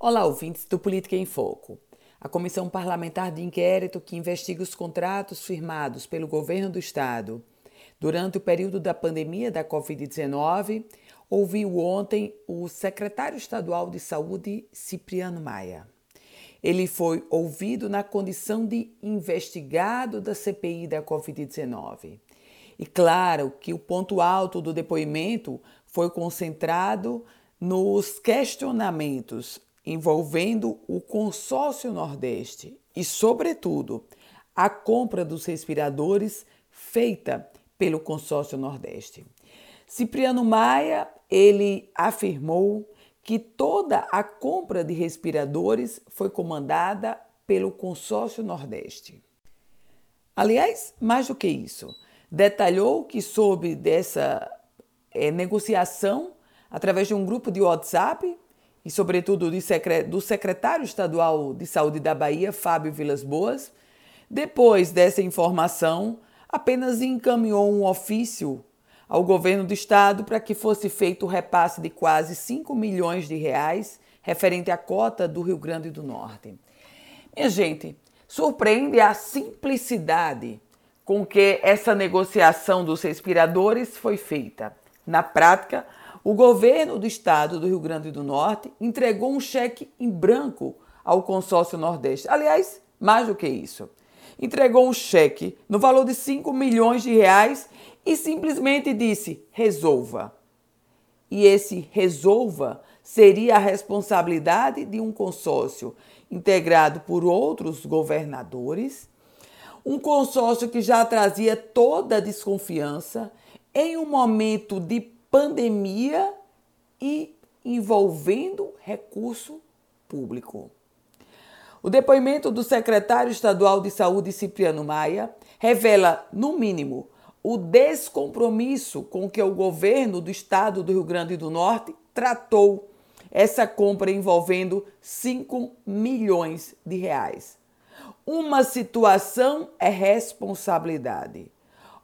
Olá, ouvintes do Política em Foco. A Comissão Parlamentar de Inquérito que investiga os contratos firmados pelo governo do Estado durante o período da pandemia da Covid-19 ouviu ontem o secretário estadual de Saúde, Cipriano Maia. Ele foi ouvido na condição de investigado da CPI da Covid-19. E claro que o ponto alto do depoimento foi concentrado nos questionamentos envolvendo o consórcio Nordeste e, sobretudo, a compra dos respiradores feita pelo consórcio Nordeste. Cipriano Maia, ele afirmou que toda a compra de respiradores foi comandada pelo consórcio Nordeste. Aliás, mais do que isso, detalhou que soube dessa é, negociação através de um grupo de WhatsApp e, sobretudo, do secretário estadual de saúde da Bahia, Fábio Vilas Boas, depois dessa informação, apenas encaminhou um ofício ao governo do estado para que fosse feito o repasse de quase 5 milhões de reais referente à cota do Rio Grande do Norte. Minha gente, surpreende a simplicidade com que essa negociação dos respiradores foi feita. Na prática, o governo do estado do Rio Grande do Norte entregou um cheque em branco ao consórcio Nordeste. Aliás, mais do que isso. Entregou um cheque no valor de 5 milhões de reais e simplesmente disse: resolva. E esse resolva seria a responsabilidade de um consórcio integrado por outros governadores, um consórcio que já trazia toda a desconfiança em um momento de pandemia e envolvendo recurso público. O depoimento do secretário estadual de Saúde, Cipriano Maia, revela, no mínimo, o descompromisso com que o governo do estado do Rio Grande do Norte tratou essa compra envolvendo 5 milhões de reais. Uma situação é responsabilidade,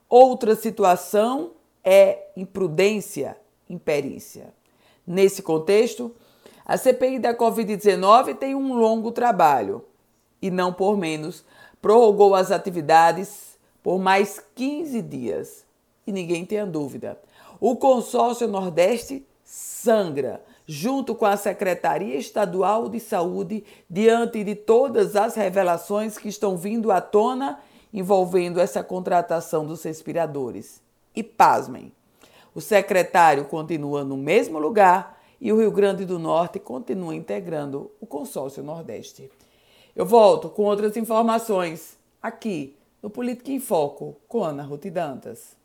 outra situação é imprudência, imperícia. Nesse contexto, a CPI da Covid-19 tem um longo trabalho e, não por menos, prorrogou as atividades por mais 15 dias. E ninguém tenha dúvida, o consórcio Nordeste sangra junto com a Secretaria Estadual de Saúde diante de todas as revelações que estão vindo à tona envolvendo essa contratação dos respiradores. E pasmem, o secretário continua no mesmo lugar e o Rio Grande do Norte continua integrando o consórcio Nordeste. Eu volto com outras informações aqui no Política em Foco com Ana Ruth Dantas.